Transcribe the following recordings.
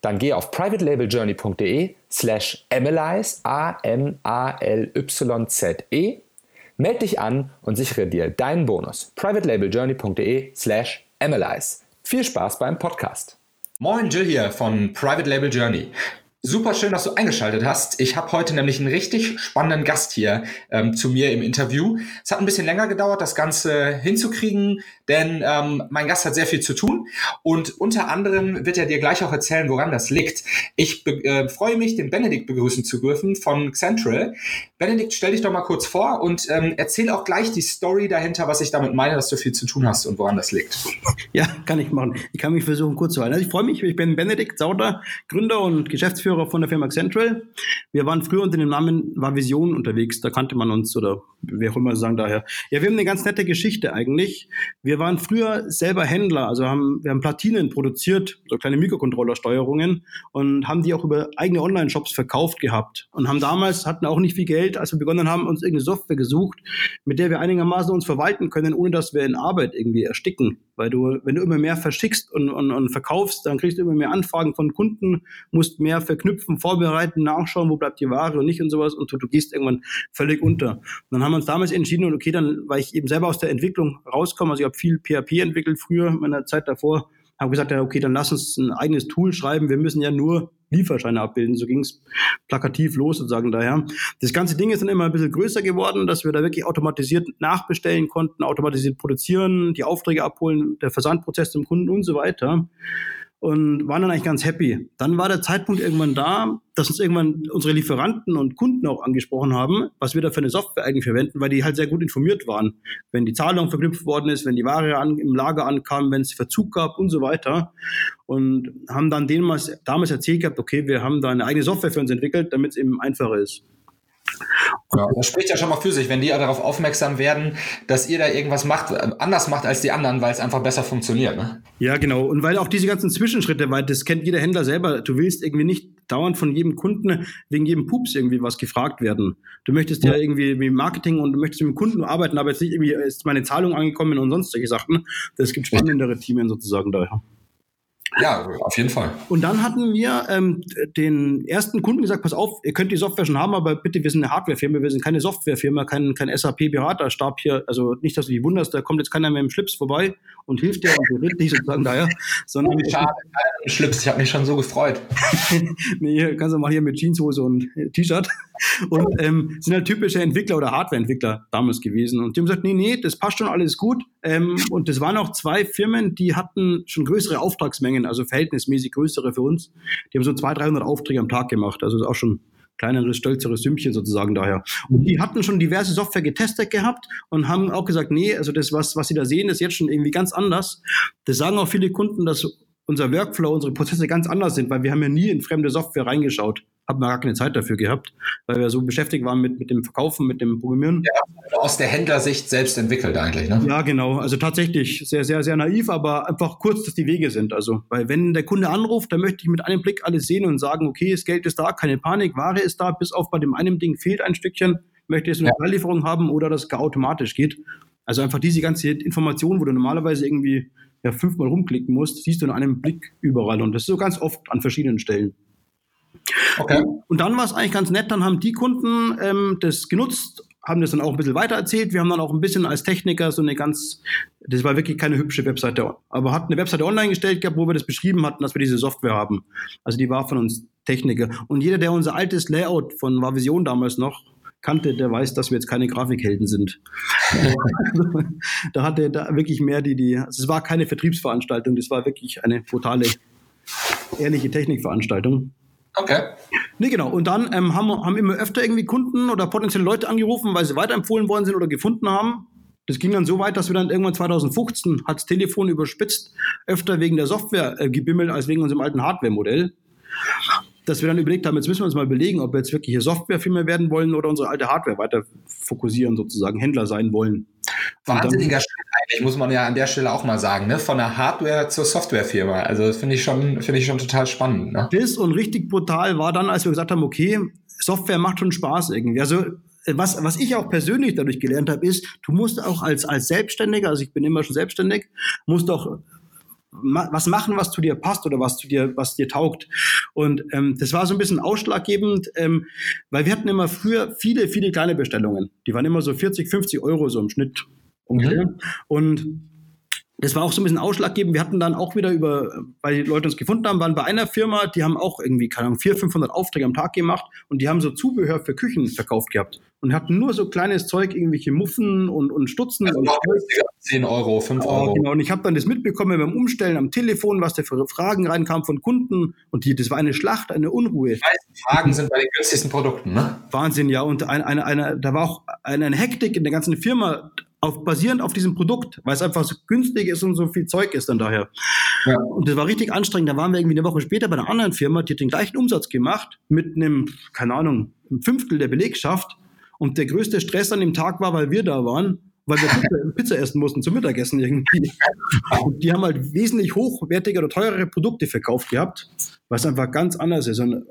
dann geh auf privatelabeljourney.de slash analyze, A-M-A-L-Y-Z-E, melde dich an und sichere dir deinen Bonus. privatelabeljourney.de slash analyze. Viel Spaß beim Podcast. Moin, Jill hier von Private Label Journey. Super schön, dass du eingeschaltet hast. Ich habe heute nämlich einen richtig spannenden Gast hier ähm, zu mir im Interview. Es hat ein bisschen länger gedauert, das Ganze hinzukriegen, denn ähm, mein Gast hat sehr viel zu tun und unter anderem wird er dir gleich auch erzählen, woran das liegt. Ich äh, freue mich, den Benedikt begrüßen zu dürfen von Central. Benedikt, stell dich doch mal kurz vor und ähm, erzähl auch gleich die Story dahinter, was ich damit meine, dass du viel zu tun hast und woran das liegt. Ja, kann ich machen. Ich kann mich versuchen, kurz zu halten. Also ich freue mich, ich bin Benedikt Sauter, Gründer und Geschäftsführer von der Firma Central. Wir waren früher unter dem Namen War Vision unterwegs, da kannte man uns oder wer auch immer sagen daher. Ja, wir haben eine ganz nette Geschichte eigentlich. Wir waren früher selber Händler, also haben, wir haben Platinen produziert, so kleine Mikrocontrollersteuerungen und haben die auch über eigene Online-Shops verkauft gehabt und haben damals, hatten auch nicht viel Geld, als wir begonnen haben, uns irgendeine Software gesucht, mit der wir einigermaßen uns verwalten können, ohne dass wir in Arbeit irgendwie ersticken. Weil du, wenn du immer mehr verschickst und, und, und verkaufst, dann kriegst du immer mehr Anfragen von Kunden, musst mehr verknüpfen, vorbereiten, nachschauen, wo bleibt die Ware und nicht und sowas und du, du gehst irgendwann völlig unter. Und dann haben wir uns damals entschieden, und okay, dann, weil ich eben selber aus der Entwicklung rauskomme, also ich habe viel PHP entwickelt früher, in meiner Zeit davor, habe gesagt, ja, okay, dann lass uns ein eigenes Tool schreiben. Wir müssen ja nur Lieferscheine abbilden. So ging es plakativ los sozusagen daher. Das ganze Ding ist dann immer ein bisschen größer geworden, dass wir da wirklich automatisiert nachbestellen konnten, automatisiert produzieren, die Aufträge abholen, der Versandprozess zum Kunden und so weiter und waren dann eigentlich ganz happy. Dann war der Zeitpunkt irgendwann da, dass uns irgendwann unsere Lieferanten und Kunden auch angesprochen haben, was wir da für eine Software eigentlich verwenden, weil die halt sehr gut informiert waren. Wenn die Zahlung verknüpft worden ist, wenn die Ware an, im Lager ankam, wenn es Verzug gab und so weiter. Und haben dann denen damals erzählt gehabt, okay, wir haben da eine eigene Software für uns entwickelt, damit es eben einfacher ist. Ja, das spricht ja schon mal für sich, wenn die darauf aufmerksam werden, dass ihr da irgendwas macht, äh, anders macht als die anderen, weil es einfach besser funktioniert. Ne? Ja, genau. Und weil auch diese ganzen Zwischenschritte, weil das kennt jeder Händler selber, du willst irgendwie nicht dauernd von jedem Kunden wegen jedem Pups irgendwie was gefragt werden. Du möchtest ja, ja irgendwie wie Marketing und du möchtest mit dem Kunden arbeiten, aber jetzt nicht irgendwie ist meine Zahlung angekommen und sonst solche Sachen. Das gibt spannendere Themen sozusagen daher. Ja, auf jeden Fall. Und dann hatten wir ähm, den ersten Kunden gesagt, pass auf, ihr könnt die Software schon haben, aber bitte, wir sind eine Hardwarefirma, wir sind keine Softwarefirma, kein, kein SAP-Beraterstab hier. Also nicht, dass du dich wunderst, da kommt jetzt keiner mehr im Schlips vorbei und hilft dir und berät dich sozusagen daher. Sondern oh, schade, im Schlips, ich habe mich schon so gefreut. nee, kannst du mal hier mit Jeanshose und T-Shirt. Und ähm, sind halt typische Entwickler oder Hardwareentwickler damals gewesen. Und die haben gesagt, nee, nee, das passt schon alles gut. Ähm, und das waren auch zwei Firmen, die hatten schon größere Auftragsmengen, also verhältnismäßig größere für uns. Die haben so 200, 300 Aufträge am Tag gemacht. Also ist auch schon kleineres, stolzeres Sümmchen sozusagen daher. Und die hatten schon diverse Software getestet gehabt und haben auch gesagt, nee, also das, was, was sie da sehen, ist jetzt schon irgendwie ganz anders. Das sagen auch viele Kunden, dass unser Workflow, unsere Prozesse ganz anders sind, weil wir haben ja nie in fremde Software reingeschaut. Haben wir gar keine Zeit dafür gehabt, weil wir so beschäftigt waren mit, mit dem Verkaufen, mit dem Programmieren. Ja, aus der Händlersicht selbst entwickelt eigentlich, ne? Ja, genau. Also tatsächlich sehr, sehr, sehr naiv, aber einfach kurz, dass die Wege sind. Also, weil wenn der Kunde anruft, dann möchte ich mit einem Blick alles sehen und sagen, okay, das Geld ist da, keine Panik, Ware ist da, bis auf bei dem einen Ding fehlt ein Stückchen, möchte jetzt eine ja. Lieferung haben oder das gar automatisch geht. Also einfach diese ganze Information, wo du normalerweise irgendwie ja, fünfmal rumklicken musst, siehst du in einem Blick überall. Und das ist so ganz oft an verschiedenen Stellen. Okay. Und dann war es eigentlich ganz nett, dann haben die Kunden ähm, das genutzt, haben das dann auch ein bisschen weiter erzählt. Wir haben dann auch ein bisschen als Techniker so eine ganz, das war wirklich keine hübsche Webseite, aber hat eine Webseite online gestellt gehabt, wo wir das beschrieben hatten, dass wir diese Software haben. Also die war von uns Techniker. Und jeder, der unser altes Layout von war Vision damals noch kannte, der weiß, dass wir jetzt keine Grafikhelden sind. da hatte da wirklich mehr die, die, also es war keine Vertriebsveranstaltung, das war wirklich eine brutale, ehrliche Technikveranstaltung. Okay. Nee, genau. Und dann ähm, haben, haben immer öfter irgendwie Kunden oder potenzielle Leute angerufen, weil sie weiterempfohlen worden sind oder gefunden haben. Das ging dann so weit, dass wir dann irgendwann 2015 hat das Telefon überspitzt, öfter wegen der Software äh, gebimmelt als wegen unserem alten Hardware-Modell. Dass wir dann überlegt haben, jetzt müssen wir uns mal überlegen, ob wir jetzt wirklich hier Softwarefirma werden wollen oder unsere alte Hardware weiter fokussieren, sozusagen Händler sein wollen. Wahnsinniger Schritt muss man ja an der Stelle auch mal sagen, ne? Von der Hardware zur Softwarefirma. Also das finde ich schon, finde ich schon total spannend. Ne? Das und richtig brutal war dann, als wir gesagt haben, okay, Software macht schon Spaß irgendwie. Also was, was ich auch persönlich dadurch gelernt habe, ist, du musst auch als, als Selbstständiger, also ich bin immer schon selbstständig, musst auch was machen, was zu dir passt oder was zu dir, was dir taugt. Und ähm, das war so ein bisschen ausschlaggebend, ähm, weil wir hatten immer früher viele, viele kleine Bestellungen. Die waren immer so 40, 50 Euro so im Schnitt Mhm. Und das war auch so ein bisschen ausschlaggebend. Wir hatten dann auch wieder über, weil die Leute uns gefunden haben, waren bei einer Firma, die haben auch irgendwie, keine Ahnung, 400, 500 Aufträge am Tag gemacht und die haben so Zubehör für Küchen verkauft gehabt und hatten nur so kleines Zeug, irgendwelche Muffen und, und Stutzen. Also und 10 Euro, 5 Euro. genau, und ich habe dann das mitbekommen beim Umstellen am Telefon, was da für Fragen reinkamen von Kunden und die, das war eine Schlacht, eine Unruhe. Die meisten Fragen sind bei den günstigsten Produkten, ne? Wahnsinn, ja. Und eine, eine, eine, da war auch eine, eine Hektik in der ganzen Firma auf, basierend auf diesem Produkt, weil es einfach so günstig ist und so viel Zeug ist dann daher. Ja. Und das war richtig anstrengend. Da waren wir irgendwie eine Woche später bei einer anderen Firma, die hat den gleichen Umsatz gemacht mit einem, keine Ahnung, einem Fünftel der Belegschaft. Und der größte Stress an dem Tag war, weil wir da waren, weil wir Pizza, Pizza essen mussten zum Mittagessen irgendwie. Und die haben halt wesentlich hochwertige oder teurere Produkte verkauft gehabt, was einfach ganz anders ist. Und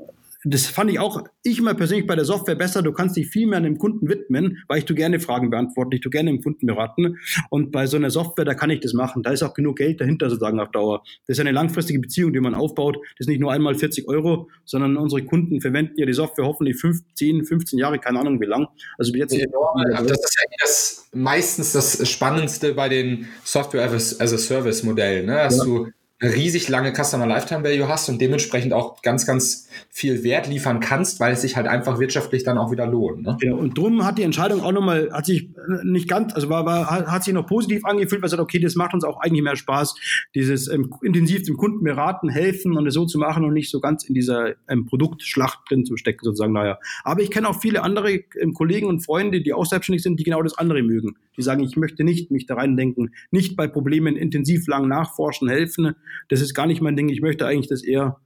das fand ich auch, ich immer persönlich bei der Software besser. Du kannst dich viel mehr an dem Kunden widmen, weil ich tu gerne Fragen beantworten, ich tu gerne dem Kunden beraten. Und bei so einer Software, da kann ich das machen. Da ist auch genug Geld dahinter sozusagen auf Dauer. Das ist eine langfristige Beziehung, die man aufbaut. Das ist nicht nur einmal 40 Euro, sondern unsere Kunden verwenden ja die Software hoffentlich 15, 15 Jahre, keine Ahnung wie lang. Also jetzt. Ja, das ist ja das, meistens das Spannendste bei den Software as a Service Modellen, ne? dass ja. du riesig lange Customer Lifetime Value hast und dementsprechend auch ganz, ganz viel Wert liefern kannst, weil es sich halt einfach wirtschaftlich dann auch wieder lohnt. Ne? Genau, und drum hat die Entscheidung auch nochmal, hat sich nicht ganz, also war, war, hat sich noch positiv angefühlt, weil es sagt, okay, das macht uns auch eigentlich mehr Spaß, dieses ähm, intensiv dem Kunden beraten, helfen und es so zu machen und nicht so ganz in dieser ähm, Produktschlacht drin zu stecken, sozusagen daher. Aber ich kenne auch viele andere ähm, Kollegen und Freunde, die auch selbstständig sind, die genau das andere mögen. Die sagen, ich möchte nicht mich da reindenken, nicht bei Problemen intensiv lang nachforschen, helfen, das ist gar nicht mein Ding. Ich möchte eigentlich das eher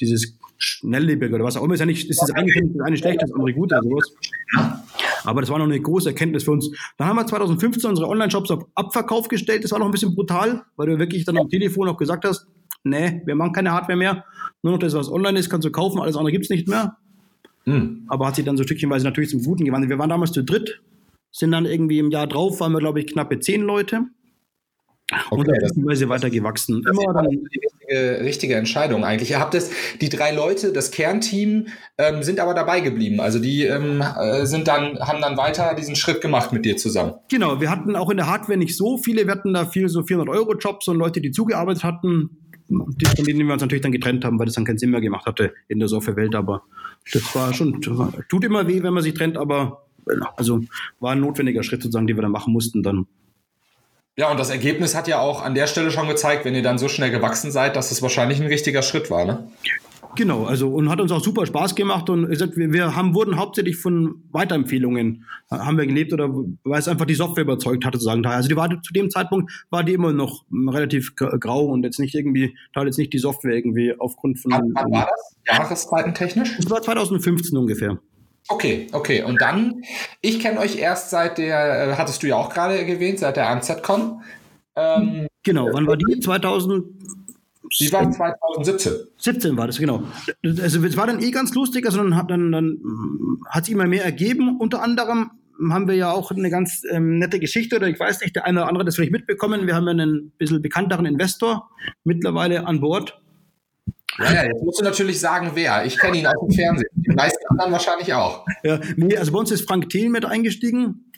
dieses Schnelllebige oder was auch immer. Ist ja nicht, das ist eigentlich das eine schlecht, das andere gut oder sowas. Aber das war noch eine große Erkenntnis für uns. Dann haben wir 2015 unsere Online-Shops auf Abverkauf gestellt. Das war noch ein bisschen brutal, weil du wirklich dann am Telefon auch gesagt hast, nee, wir machen keine Hardware mehr. Nur noch das, was online ist, kannst du kaufen, alles andere gibt's nicht mehr. Hm. Aber hat sich dann so stückchenweise natürlich zum Guten gewandelt. Wir waren damals zu dritt, sind dann irgendwie im Jahr drauf, waren wir, glaube ich, knappe zehn Leute. Okay, und dann sind wir weiter gewachsen. Immer dann die richtige, richtige, Entscheidung eigentlich. Ihr habt es, die drei Leute, das Kernteam, ähm, sind aber dabei geblieben. Also die ähm, äh, sind dann, haben dann weiter diesen Schritt gemacht mit dir zusammen. Genau, wir hatten auch in der Hardware nicht so viele. Wir hatten da viel so 400 Euro Jobs und Leute, die zugearbeitet hatten, die, von denen wir uns natürlich dann getrennt haben, weil das dann keinen Sinn mehr gemacht hatte in der Softwarewelt. Aber das war schon, tut immer weh, wenn man sich trennt, aber also war ein notwendiger Schritt sozusagen, den wir dann machen mussten dann. Ja, und das Ergebnis hat ja auch an der Stelle schon gezeigt, wenn ihr dann so schnell gewachsen seid, dass es wahrscheinlich ein richtiger Schritt war, ne? Genau, also und hat uns auch super Spaß gemacht und gesagt, wir, wir haben, wurden hauptsächlich von Weiterempfehlungen haben wir gelebt oder weil es einfach die Software überzeugt hatte, sozusagen. Also die war zu dem Zeitpunkt war die immer noch relativ grau und jetzt nicht irgendwie, da jetzt nicht die Software irgendwie aufgrund von. Wann war das? Jahreszeitentechnisch? Das war 2015 ungefähr. Okay, okay. Und dann, ich kenne euch erst seit der, äh, hattest du ja auch gerade erwähnt, seit der ANZCon. Ähm, genau, wann war die? 2000? Die war 2017. 17 war das, genau. Also es war dann eh ganz lustig, also dann hat dann, dann hat sich immer mehr ergeben. Unter anderem haben wir ja auch eine ganz ähm, nette Geschichte, oder ich weiß nicht, der eine oder andere das vielleicht mitbekommen. Wir haben ja einen bisschen bekannteren Investor mittlerweile an Bord. Ja, ja, jetzt musst du natürlich sagen, wer. Ich kenne ihn aus dem Fernsehen. Die meisten anderen wahrscheinlich auch. Ja, nee, also bei uns ist Frank Thiel mit eingestiegen.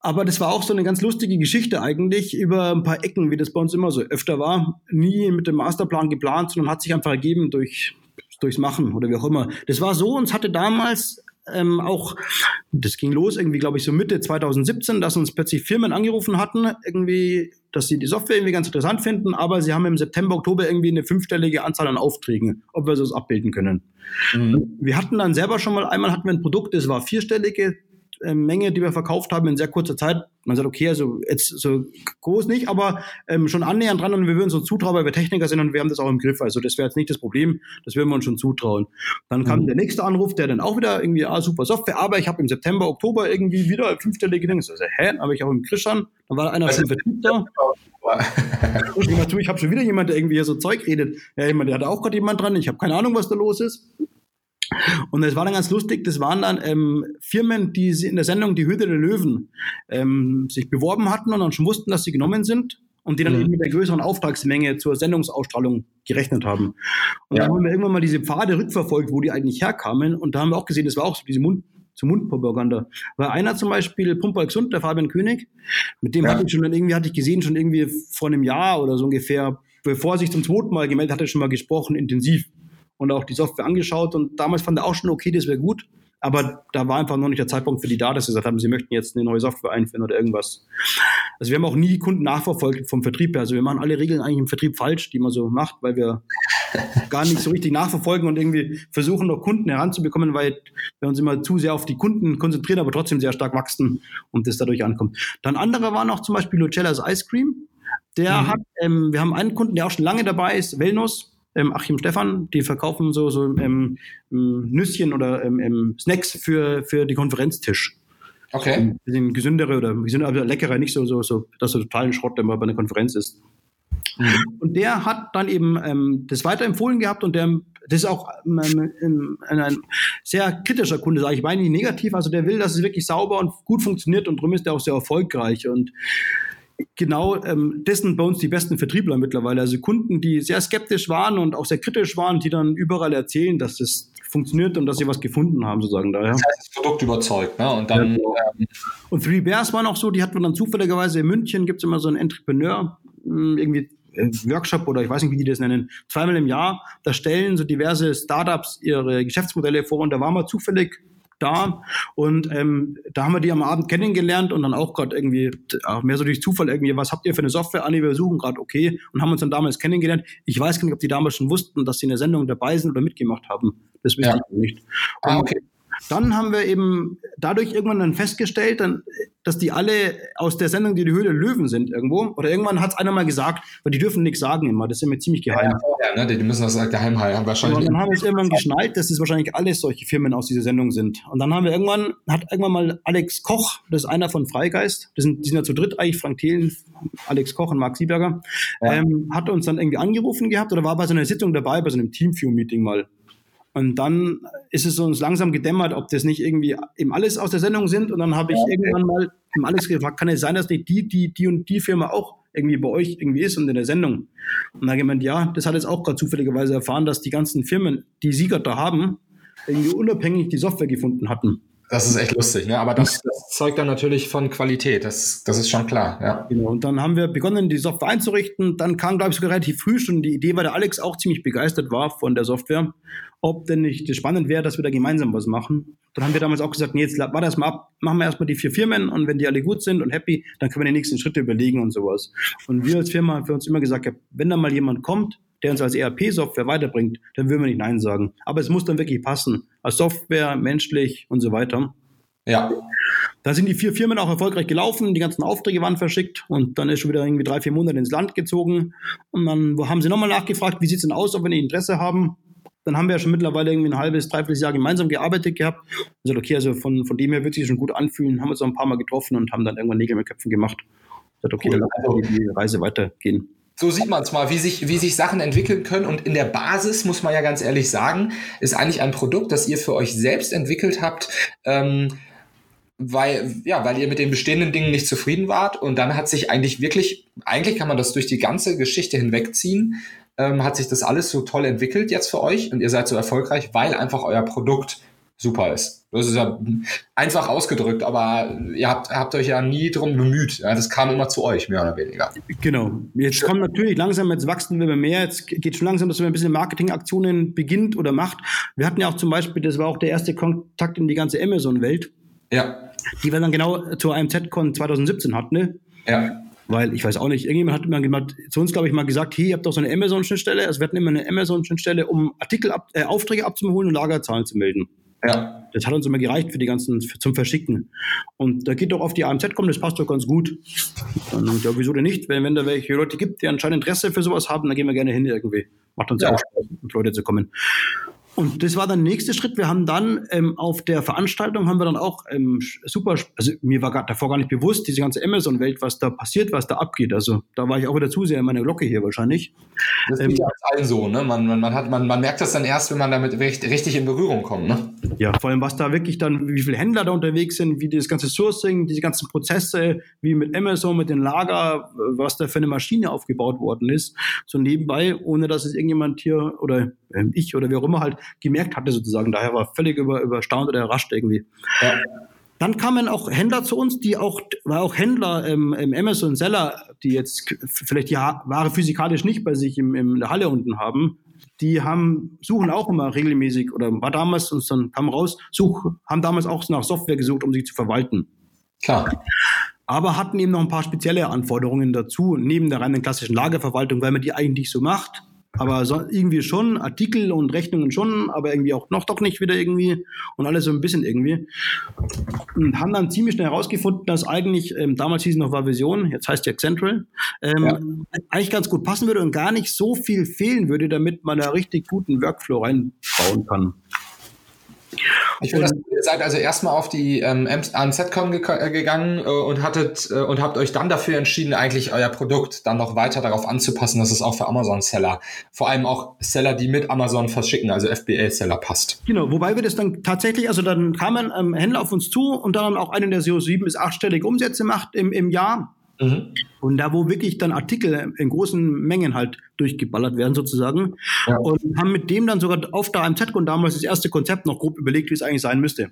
Aber das war auch so eine ganz lustige Geschichte eigentlich über ein paar Ecken, wie das bei uns immer so öfter war. Nie mit dem Masterplan geplant, sondern hat sich einfach ergeben durch, durchs Machen oder wie auch immer. Das war so, uns hatte damals ähm, auch, das ging los irgendwie, glaube ich, so Mitte 2017, dass uns plötzlich Firmen angerufen hatten, irgendwie, dass sie die Software irgendwie ganz interessant finden, aber sie haben im September, Oktober irgendwie eine fünfstellige Anzahl an Aufträgen, ob wir das abbilden können. Mhm. Wir hatten dann selber schon mal, einmal hatten wir ein Produkt, das war vierstellige, äh, Menge, die wir verkauft haben in sehr kurzer Zeit. Man sagt, okay, also jetzt so groß nicht, aber ähm, schon annähernd dran und wir würden uns so zutrauen, weil wir Techniker sind und wir haben das auch im Griff. Also das wäre jetzt nicht das Problem, das würden wir uns schon zutrauen. Dann kam mhm. der nächste Anruf, der dann auch wieder irgendwie, ah, super Software, aber ich habe im September, Oktober irgendwie wieder fünfstellige Dinge. Also, hä? Habe ich auch im Christian. Dann war einer schon Vertrieb da. ich habe schon wieder jemand, der irgendwie hier so Zeug redet. Ja, jemand, der hat auch gerade jemand dran. Ich habe keine Ahnung, was da los ist. Und es war dann ganz lustig, das waren dann ähm, Firmen, die in der Sendung Die Hütte der Löwen ähm, sich beworben hatten und dann schon wussten, dass sie genommen sind und die dann mhm. eben mit der größeren Auftragsmenge zur Sendungsausstrahlung gerechnet haben. Und ja. dann haben wir irgendwann mal diese Pfade rückverfolgt, wo die eigentlich herkamen und da haben wir auch gesehen, das war auch so diese Mund zur Mundpropaganda. Weil einer zum Beispiel, Pumper Gesund, der Fabian König, mit dem ja. hatte ich schon irgendwie, hatte ich gesehen, schon irgendwie vor einem Jahr oder so ungefähr, bevor er sich zum zweiten Mal gemeldet hatte, schon mal gesprochen, intensiv und auch die Software angeschaut und damals fand er auch schon, okay, das wäre gut. Aber da war einfach noch nicht der Zeitpunkt für die da, dass sie gesagt haben, sie möchten jetzt eine neue Software einführen oder irgendwas. Also wir haben auch nie Kunden nachverfolgt vom Vertrieb her. Also wir machen alle Regeln eigentlich im Vertrieb falsch, die man so macht, weil wir gar nicht so richtig nachverfolgen und irgendwie versuchen, noch Kunden heranzubekommen, weil wir uns immer zu sehr auf die Kunden konzentrieren, aber trotzdem sehr stark wachsen und das dadurch ankommt. Dann andere waren auch zum Beispiel Lucellas Ice Cream. Der mhm. hat, ähm, wir haben einen Kunden, der auch schon lange dabei ist, Wellnus ähm, Achim Stefan, die verkaufen so, so ähm, Nüsschen oder ähm, Snacks für, für die Konferenztisch. Okay. Ein bisschen gesündere oder gesündere, aber leckerer, nicht so, so, so, dass er totalen Schrott, wenn man bei einer Konferenz ist. Mhm. Und der hat dann eben ähm, das weiterempfohlen gehabt und der, das ist auch ähm, ein, ein, sehr kritischer Kunde, sage ich, meine nicht negativ. Also der will, dass es wirklich sauber und gut funktioniert und darum ist er auch sehr erfolgreich. Und genau ähm, das sind bei uns die besten Vertriebler mittlerweile. Also Kunden, die sehr skeptisch waren und auch sehr kritisch waren, die dann überall erzählen, dass es funktioniert und dass sie was gefunden haben, sozusagen. Daher. Das heißt, das Produkt überzeugt, ne? Und dann. Ja. Genau. Ähm und Three Bears waren auch so, die hatten wir dann zufälligerweise in München, gibt es immer so einen Entrepreneur, hm, irgendwie äh, Workshop oder ich weiß nicht, wie die das nennen, zweimal im Jahr, da stellen so diverse Startups ihre Geschäftsmodelle vor und da waren wir zufällig da. Und ähm, da haben wir die am Abend kennengelernt und dann auch gerade irgendwie, auch mehr so durch Zufall irgendwie, was habt ihr für eine Software? Anni, wir suchen gerade, okay. Und haben uns dann damals kennengelernt. Ich weiß gar nicht, ob die damals schon wussten, dass sie in der Sendung dabei sind oder mitgemacht haben. Das wüsste ja. ich nicht. Und ah, okay. Dann haben wir eben dadurch irgendwann dann festgestellt, dann, dass die alle aus der Sendung Die, die Höhle Löwen sind irgendwo. Oder irgendwann hat es einer mal gesagt, weil die dürfen nichts sagen immer. Das ist immer ziemlich geheim. Ja, ne? Die müssen das geheim halten. Wahrscheinlich. Und dann haben wir es irgendwann geschnallt, dass es wahrscheinlich alles solche Firmen aus dieser Sendung sind. Und dann haben wir irgendwann, hat irgendwann mal Alex Koch, das ist einer von Freigeist, das sind, die sind ja zu dritt eigentlich, Frank Thelen, Alex Koch und Marc Sieberger, ja. ähm, hat uns dann irgendwie angerufen gehabt oder war bei so einer Sitzung dabei, bei so einem Teamview-Meeting mal. Und dann ist es uns langsam gedämmert, ob das nicht irgendwie eben alles aus der Sendung sind. Und dann habe ich ja, irgendwann mal im alles gefragt, kann es sein, dass nicht die, die, die und die Firma auch irgendwie bei euch irgendwie ist und in der Sendung? Und ich gemeint, ja, das hat jetzt auch gerade zufälligerweise erfahren, dass die ganzen Firmen, die Sieger da haben, irgendwie unabhängig die Software gefunden hatten. Das ist echt lustig, ne? aber das, das, zeugt dann natürlich von Qualität, das, das ist schon klar. Ja. Genau, und dann haben wir begonnen, die Software einzurichten. Dann kam, glaube ich, sogar relativ früh schon die Idee, weil der Alex auch ziemlich begeistert war von der Software, ob denn nicht das spannend wäre, dass wir da gemeinsam was machen. Dann haben wir damals auch gesagt, nee, jetzt warte mal ab, machen wir erstmal die vier Firmen und wenn die alle gut sind und happy, dann können wir die nächsten Schritte überlegen und sowas. Und wir als Firma haben für uns immer gesagt, wenn da mal jemand kommt, der uns als ERP-Software weiterbringt, dann würden wir nicht Nein sagen. Aber es muss dann wirklich passen. Als Software, menschlich und so weiter. Ja. Da sind die vier Firmen auch erfolgreich gelaufen, die ganzen Aufträge waren verschickt und dann ist schon wieder irgendwie drei, vier Monate ins Land gezogen. Und dann haben sie nochmal nachgefragt, wie sieht es denn aus, ob wir nicht Interesse haben. Dann haben wir ja schon mittlerweile irgendwie ein halbes, dreiviertel Jahr gemeinsam gearbeitet gehabt. Also okay, also von, von dem her wird sich schon gut anfühlen, haben uns auch ein paar Mal getroffen und haben dann irgendwann Nägel mit Köpfen gemacht. Gesagt, okay, cool. dann lassen wir die Reise weitergehen so sieht man es mal, wie sich, wie sich Sachen entwickeln können. Und in der Basis, muss man ja ganz ehrlich sagen, ist eigentlich ein Produkt, das ihr für euch selbst entwickelt habt, ähm, weil, ja, weil ihr mit den bestehenden Dingen nicht zufrieden wart. Und dann hat sich eigentlich wirklich, eigentlich kann man das durch die ganze Geschichte hinwegziehen, ähm, hat sich das alles so toll entwickelt jetzt für euch und ihr seid so erfolgreich, weil einfach euer Produkt super ist. Das ist ja einfach ausgedrückt, aber ihr habt, habt euch ja nie drum bemüht. Ja, das kam immer zu euch, mehr oder weniger. Genau. Jetzt kommt natürlich langsam, jetzt wachsen wir mehr. Jetzt geht schon langsam, dass wir ein bisschen Marketingaktionen beginnt oder macht. Wir hatten ja auch zum Beispiel, das war auch der erste Kontakt in die ganze Amazon-Welt. Ja. Die wir dann genau zur AMZ-Con 2017 hatten, ne? Ja. Weil ich weiß auch nicht, irgendjemand hat immer gemacht, zu uns, glaube ich, mal gesagt, hier, ihr habt doch so eine Amazon-Schnittstelle. Also wir hatten immer eine Amazon-Schnittstelle, um Artikel, ab, äh, Aufträge abzuholen und Lagerzahlen zu melden. Ja. Das hat uns immer gereicht für die ganzen, für, zum Verschicken. Und da geht doch auf die AMZ kommen, das passt doch ganz gut. Und ja, wieso denn nicht? Wenn, wenn da welche Leute gibt, die anscheinend Interesse für sowas haben, dann gehen wir gerne hin irgendwie. Macht uns ja auch Spaß, mit Leute zu kommen. Und das war dann der nächste Schritt. Wir haben dann ähm, auf der Veranstaltung haben wir dann auch ähm, super, also mir war davor gar nicht bewusst, diese ganze Amazon-Welt, was da passiert, was da abgeht. Also da war ich auch wieder zu sehr in meiner Glocke hier wahrscheinlich. Das ist ähm, ja allen so, ne? Man, man, man, hat, man, man merkt das dann erst, wenn man damit richtig, richtig in Berührung kommt, ne? Ja, vor allem, was da wirklich dann, wie viele Händler da unterwegs sind, wie das ganze Sourcing, diese ganzen Prozesse, wie mit Amazon, mit den Lager, was da für eine Maschine aufgebaut worden ist. So nebenbei, ohne dass es irgendjemand hier oder äh, ich oder wer auch immer halt gemerkt hatte sozusagen. Daher war völlig über, überstaunt oder überrascht irgendwie. Ja. Dann kamen auch Händler zu uns, die auch, war auch Händler ähm, im Amazon Seller, die jetzt vielleicht die Ware physikalisch nicht bei sich im, in der Halle unten haben, die haben, suchen auch immer regelmäßig oder war damals und dann kam raus, such, haben damals auch nach Software gesucht, um sie zu verwalten. Klar. Aber hatten eben noch ein paar spezielle Anforderungen dazu, neben der reinen klassischen Lagerverwaltung, weil man die eigentlich so macht aber so, irgendwie schon, Artikel und Rechnungen schon, aber irgendwie auch noch doch nicht wieder irgendwie und alles so ein bisschen irgendwie. Und haben dann ziemlich schnell herausgefunden, dass eigentlich, ähm, damals hieß es noch war Vision, jetzt heißt ja Central, ähm, ja. eigentlich ganz gut passen würde und gar nicht so viel fehlen würde, damit man da richtig guten Workflow reinbauen kann. Ich finde, ihr seid also erstmal auf die ähm, ANZCon ge äh, gegangen äh, und hattet äh, und habt euch dann dafür entschieden, eigentlich euer Produkt dann noch weiter darauf anzupassen, dass es auch für Amazon-Seller, vor allem auch Seller, die mit Amazon verschicken, also FBA-Seller passt. Genau, wobei wir das dann tatsächlich, also dann kamen ähm, Händler auf uns zu und dann auch einen, der so sieben bis achtstellige Umsätze macht im, im Jahr Mhm. Und da, wo wirklich dann Artikel in großen Mengen halt durchgeballert werden sozusagen. Ja. Und haben mit dem dann sogar auf der AMZ und damals das erste Konzept noch grob überlegt, wie es eigentlich sein müsste.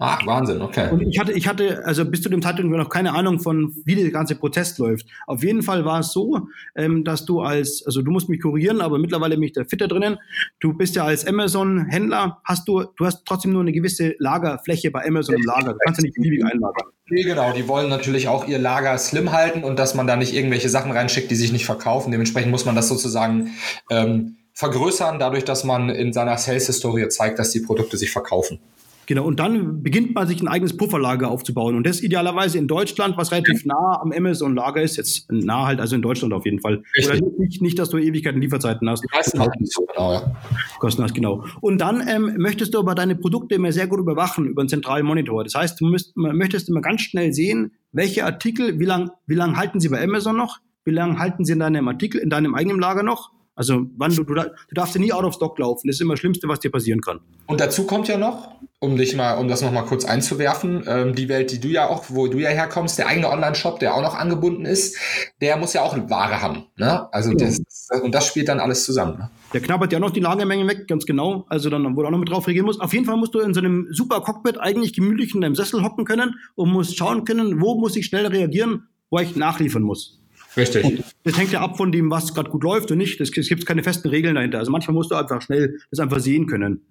Ach, Wahnsinn, okay. Und ich hatte, ich hatte, also bis zu dem Zeitpunkt noch keine Ahnung von, wie der ganze Prozess läuft. Auf jeden Fall war es so, ähm, dass du als, also du musst mich kurieren, aber mittlerweile bin ich da fitter drinnen. Du bist ja als Amazon-Händler, hast du, du hast trotzdem nur eine gewisse Lagerfläche bei Amazon im Lager. Du kannst ja nicht beliebig einlagern. Nee, genau. Die wollen natürlich auch ihr Lager slim halten und dass man da nicht irgendwelche Sachen reinschickt, die sich nicht verkaufen. Dementsprechend muss man das sozusagen ähm, vergrößern, dadurch, dass man in seiner Sales-Historie zeigt, dass die Produkte sich verkaufen. Genau, und dann beginnt man sich ein eigenes Pufferlager aufzubauen. Und das idealerweise in Deutschland, was relativ nah am Amazon-Lager ist. Jetzt nah halt, also in Deutschland auf jeden Fall. Richtig. Oder nicht, nicht, dass du Ewigkeiten Lieferzeiten hast. Meisten halt nicht so genau, ja. Kosten hast, genau. Und dann ähm, möchtest du aber deine Produkte immer sehr gut überwachen über einen zentralen Monitor. Das heißt, du müsst, möchtest immer ganz schnell sehen, welche Artikel, wie lange wie lang halten sie bei Amazon noch? Wie lange halten sie in deinem Artikel, in deinem eigenen Lager noch? Also wann du, du, du darfst ja nie out of stock laufen. Das ist immer das Schlimmste, was dir passieren kann. Und dazu kommt ja noch, um dich mal, um das nochmal kurz einzuwerfen, ähm, die Welt, die du ja auch, wo du ja herkommst, der eigene Online-Shop, der auch noch angebunden ist, der muss ja auch eine Ware haben. Ne? Also ja. das, und das spielt dann alles zusammen. Ne? Der knabbert ja noch die Lagermengen weg, ganz genau. Also dann, wo du auch noch mit drauf reagieren musst. Auf jeden Fall musst du in so einem super Cockpit eigentlich gemütlich in deinem Sessel hocken können und musst schauen können, wo muss ich schnell reagieren, wo ich nachliefern muss. Richtig. Und das hängt ja ab von dem, was gerade gut läuft und nicht. Es gibt keine festen Regeln dahinter. Also manchmal musst du einfach schnell das einfach sehen können.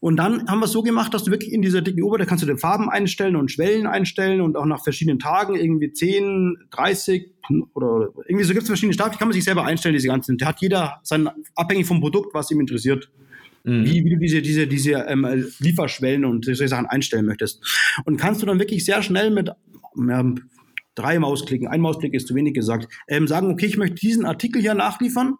Und dann haben wir es so gemacht, dass du wirklich in dieser dicken Oberfläche kannst du die Farben einstellen und Schwellen einstellen und auch nach verschiedenen Tagen irgendwie 10, 30 oder irgendwie so gibt es verschiedene Stapel, die kann man sich selber einstellen, diese ganzen. Da hat jeder sein, abhängig vom Produkt, was ihm interessiert. Mhm. Wie, wie, du diese, diese, diese ähm, Lieferschwellen und solche Sachen einstellen möchtest. Und kannst du dann wirklich sehr schnell mit ja, drei Mausklicken, ein Mausklick ist zu wenig gesagt, ähm, sagen, okay, ich möchte diesen Artikel hier nachliefern,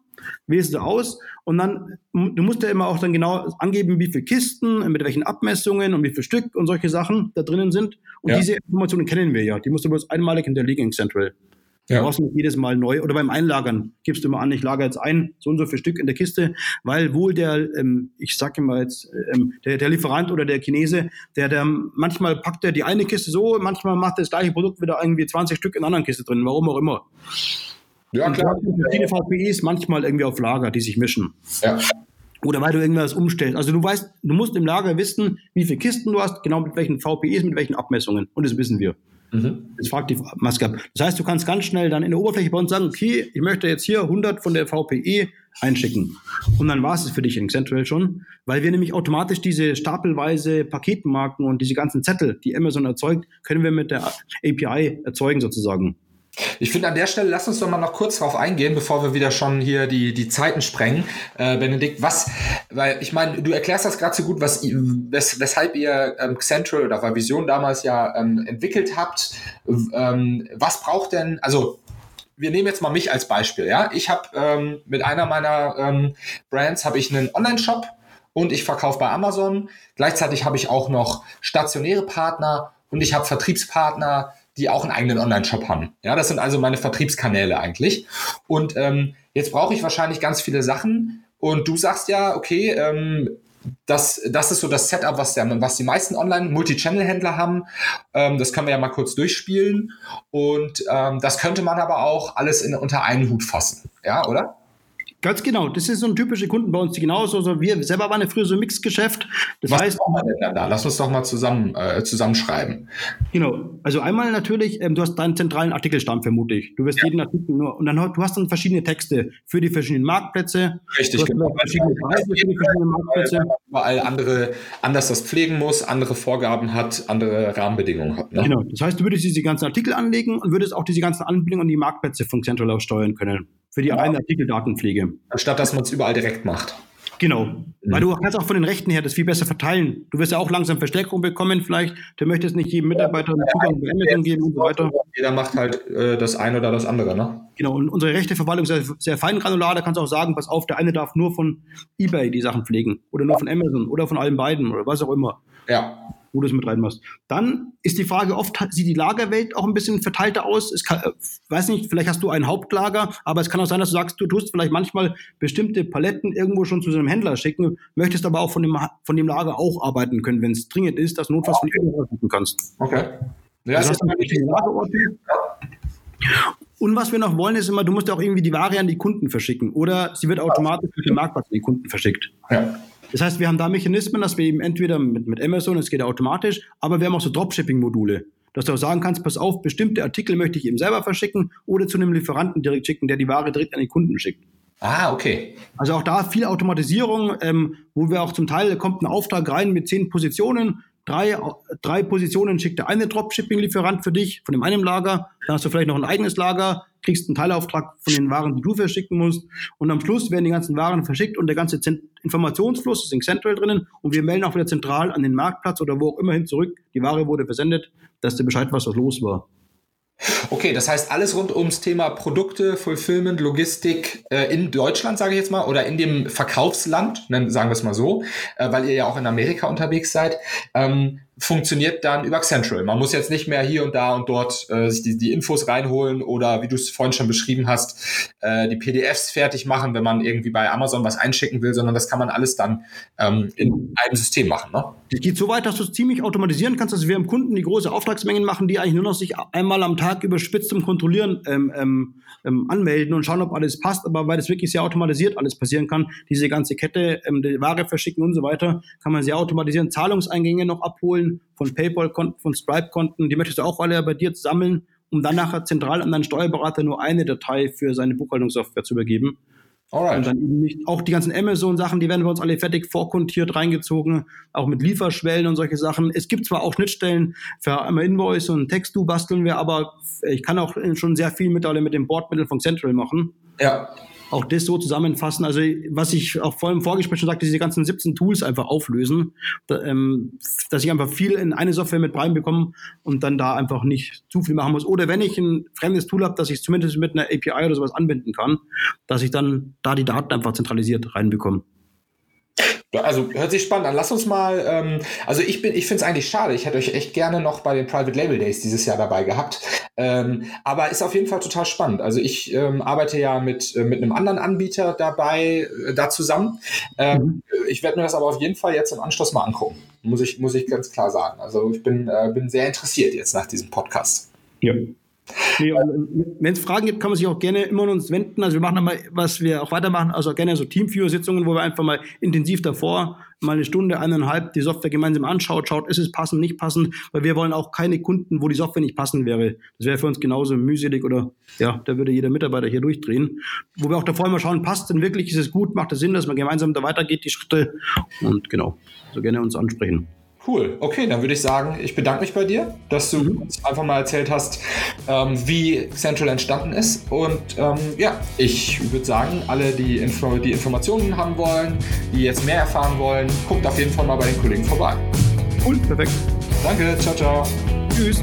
wählst du aus und dann, du musst ja immer auch dann genau angeben, wie viele Kisten, mit welchen Abmessungen und wie viel Stück und solche Sachen da drinnen sind. Und ja. diese Informationen kennen wir ja. Die musst du bloß einmalig hinterlegen in Central. Ja. Du brauchst nicht jedes Mal neu. Oder beim Einlagern gibst du immer an, ich lagere jetzt ein, so und so viel Stück in der Kiste, weil wohl der, ähm, ich sage mal jetzt, ähm, der, der Lieferant oder der Chinese, der, der manchmal packt er die eine Kiste so, manchmal macht er das gleiche Produkt wieder irgendwie 20 Stück in einer anderen Kiste drin, warum auch immer. Ja, klar. Verschiedene VPIs manchmal irgendwie auf Lager, die sich mischen. Ja. oder weil du irgendwas umstellst. Also du weißt, du musst im Lager wissen, wie viele Kisten du hast, genau mit welchen VPEs, mit welchen Abmessungen. Und das wissen wir. Mhm. Das fragt die Maske ab. Das heißt, du kannst ganz schnell dann in der Oberfläche bei uns sagen, okay, ich möchte jetzt hier 100 von der VPE einschicken. Und dann war es für dich in Central schon, weil wir nämlich automatisch diese stapelweise Paketmarken und diese ganzen Zettel, die Amazon erzeugt, können wir mit der API erzeugen sozusagen. Ich finde an der Stelle, lass uns doch mal noch kurz drauf eingehen, bevor wir wieder schon hier die, die Zeiten sprengen. Äh, Benedikt, was, weil ich meine, du erklärst das gerade so gut, was, wes, weshalb ihr ähm, Central oder Vision damals ja ähm, entwickelt habt. Ähm, was braucht denn, also wir nehmen jetzt mal mich als Beispiel, ja. Ich habe ähm, mit einer meiner ähm, Brands habe ich einen Online-Shop und ich verkaufe bei Amazon. Gleichzeitig habe ich auch noch stationäre Partner und ich habe Vertriebspartner, die auch einen eigenen Online-Shop haben. Ja, das sind also meine Vertriebskanäle eigentlich. Und ähm, jetzt brauche ich wahrscheinlich ganz viele Sachen. Und du sagst ja, okay, ähm, das, das ist so das Setup, was, der, was die meisten Online-Multi-Channel-Händler haben. Ähm, das können wir ja mal kurz durchspielen. Und ähm, das könnte man aber auch alles in, unter einen Hut fassen. Ja, oder? Ganz genau. Das ist so ein typischer Kunden bei uns, die genauso, also wir selber waren ja früher so ein Mixgeschäft. Das Was heißt, wir denn da? Lass uns doch mal zusammen, äh, zusammenschreiben. Genau. Also einmal natürlich, ähm, du hast deinen zentralen Artikelstamm vermutlich. Du wirst ja. jeden Artikel nur, und dann du hast dann verschiedene Texte für die verschiedenen Marktplätze. Richtig, genau. Verschiedene Preise für die verschiedenen Marktplätze. Überall andere, anders das pflegen muss, andere Vorgaben hat, andere Rahmenbedingungen hat. Ne? Genau. Das heißt, du würdest diese ganzen Artikel anlegen und würdest auch diese ganzen Anbindungen an die Marktplätze von Central aus steuern können für die ja. reine Artikeldatenpflege. Anstatt dass man es überall direkt macht. Genau. Mhm. Weil du kannst auch von den Rechten her das viel besser verteilen. Du wirst ja auch langsam Verstärkung bekommen, vielleicht. Du möchtest nicht jedem Mitarbeiter einen Zugang zu Amazon geben und so weiter. Jeder macht halt äh, das eine oder das andere, ne? Genau. Und unsere Rechteverwaltung ist sehr, sehr fein granular. Da kannst du auch sagen, pass auf, der eine darf nur von eBay die Sachen pflegen. Oder nur von Amazon. Oder von allen beiden. Oder was auch immer. Ja wo du es mit reinmachst. Dann ist die Frage, oft sieht die Lagerwelt auch ein bisschen verteilter aus. Es kann, äh, weiß nicht, vielleicht hast du ein Hauptlager, aber es kann auch sein, dass du sagst, du tust vielleicht manchmal bestimmte Paletten irgendwo schon zu so einem Händler schicken, möchtest aber auch von dem, von dem Lager auch arbeiten können, wenn es dringend ist, dass du notfalls von irgendwo schicken kannst. Okay. Ja, das also ist Lagerorte. Und was wir noch wollen, ist immer, du musst ja auch irgendwie die Ware an die Kunden verschicken oder sie wird automatisch mit dem Marktplatz an die Kunden verschickt. Ja. Das heißt, wir haben da Mechanismen, dass wir eben entweder mit, mit Amazon, es geht automatisch, aber wir haben auch so Dropshipping-Module, dass du auch sagen kannst, pass auf, bestimmte Artikel möchte ich eben selber verschicken oder zu einem Lieferanten direkt schicken, der die Ware direkt an den Kunden schickt. Ah, okay. Also auch da viel Automatisierung, ähm, wo wir auch zum Teil kommt ein Auftrag rein mit zehn Positionen, drei, drei Positionen schickt der eine Dropshipping-Lieferant für dich von dem einen Lager, dann hast du vielleicht noch ein eigenes Lager, kriegst einen Teilauftrag von den Waren, die du verschicken musst. Und am Schluss werden die ganzen Waren verschickt und der ganze Zent Informationsfluss ist in Central drinnen. Und wir melden auch wieder zentral an den Marktplatz oder wo auch immer hin zurück, die Ware wurde versendet, dass du Bescheid weißt, was los war. Okay, das heißt alles rund ums Thema Produkte, Fulfillment, Logistik äh, in Deutschland, sage ich jetzt mal, oder in dem Verkaufsland, sagen wir es mal so, äh, weil ihr ja auch in Amerika unterwegs seid. Ähm, funktioniert dann über Central. Man muss jetzt nicht mehr hier und da und dort äh, sich die, die Infos reinholen oder wie du es vorhin schon beschrieben hast, äh, die PDFs fertig machen, wenn man irgendwie bei Amazon was einschicken will, sondern das kann man alles dann ähm, in einem System machen. Ne? Das geht so weit, dass du es ziemlich automatisieren kannst, dass wir im Kunden die große Auftragsmengen machen, die eigentlich nur noch sich einmal am Tag überspitzt zum Kontrollieren ähm, ähm, ähm, anmelden und schauen, ob alles passt. Aber weil das wirklich sehr automatisiert alles passieren kann, diese ganze Kette, ähm, die Ware verschicken und so weiter, kann man sehr automatisieren, Zahlungseingänge noch abholen von PayPal-Konten, von Stripe-Konten, die möchtest du auch alle bei dir sammeln, um dann nachher zentral an deinen Steuerberater nur eine Datei für seine Buchhaltungssoftware zu übergeben. Alright. Und dann eben nicht, auch die ganzen Amazon-Sachen, die werden bei uns alle fertig vorkontiert, reingezogen, auch mit Lieferschwellen und solche Sachen. Es gibt zwar auch Schnittstellen für einmal Invoice und Text-Do basteln wir, aber ich kann auch schon sehr viel mittlerweile mit dem Bordmittel von Central machen. Ja auch das so zusammenfassen. Also was ich auch vor im Vorgespräch schon sagte, diese ganzen 17 Tools einfach auflösen, da, ähm, dass ich einfach viel in eine Software mit reinbekomme und dann da einfach nicht zu viel machen muss. Oder wenn ich ein fremdes Tool habe, dass ich zumindest mit einer API oder sowas anbinden kann, dass ich dann da die Daten einfach zentralisiert reinbekomme. Also hört sich spannend an. Lass uns mal, ähm, also ich bin, ich finde es eigentlich schade. Ich hätte euch echt gerne noch bei den Private Label Days dieses Jahr dabei gehabt. Ähm, aber ist auf jeden Fall total spannend. Also ich ähm, arbeite ja mit, äh, mit einem anderen Anbieter dabei, äh, da zusammen. Ähm, mhm. Ich werde mir das aber auf jeden Fall jetzt im Anschluss mal angucken. Muss ich, muss ich ganz klar sagen. Also ich bin, äh, bin sehr interessiert jetzt nach diesem Podcast. Ja. Nee, Wenn es Fragen gibt, kann man sich auch gerne immer an uns wenden. Also wir machen mal, was wir auch weitermachen, also gerne so Teamviewer-Sitzungen, wo wir einfach mal intensiv davor mal eine Stunde, eineinhalb die Software gemeinsam anschaut, schaut, ist es passend, nicht passend, weil wir wollen auch keine Kunden, wo die Software nicht passend wäre. Das wäre für uns genauso mühselig oder ja, da würde jeder Mitarbeiter hier durchdrehen. Wo wir auch davor mal schauen, passt denn wirklich, ist es gut, macht es Sinn, dass man gemeinsam da weitergeht, die Schritte und genau, so gerne uns ansprechen. Cool. Okay, dann würde ich sagen, ich bedanke mich bei dir, dass du mhm. uns einfach mal erzählt hast, ähm, wie Central entstanden ist. Und ähm, ja, ich würde sagen, alle, die, Info die Informationen haben wollen, die jetzt mehr erfahren wollen, guckt auf jeden Fall mal bei den Kollegen vorbei. Cool, perfekt. Danke, ciao, ciao. Tschüss.